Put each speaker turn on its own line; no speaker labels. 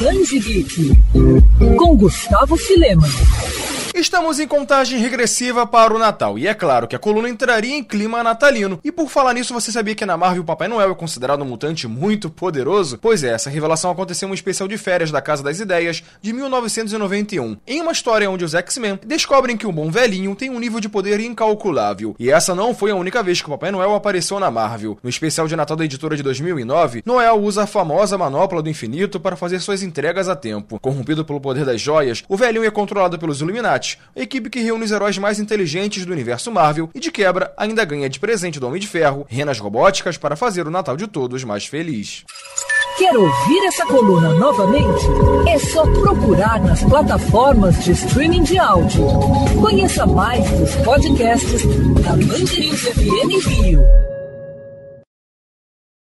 Transe Geek, com Gustavo Filema.
Estamos em contagem regressiva para o Natal, e é claro que a coluna entraria em clima natalino. E por falar nisso, você sabia que na Marvel o Papai Noel é considerado um mutante muito poderoso? Pois é, essa revelação aconteceu em um especial de férias da Casa das Ideias de 1991, em uma história onde os X-Men descobrem que o bom velhinho tem um nível de poder incalculável. E essa não foi a única vez que o Papai Noel apareceu na Marvel. No especial de Natal da editora de 2009, Noel usa a famosa manopla do infinito para fazer suas entregas a tempo. Corrompido pelo poder das joias, o velhinho é controlado pelos Illuminati a equipe que reúne os heróis mais inteligentes do universo Marvel e de quebra ainda ganha de presente do Homem de Ferro renas robóticas para fazer o Natal de todos mais feliz.
Quer ouvir essa coluna novamente? É só procurar nas plataformas de streaming de áudio. Conheça mais dos podcasts da Mandirinhos FM Rio.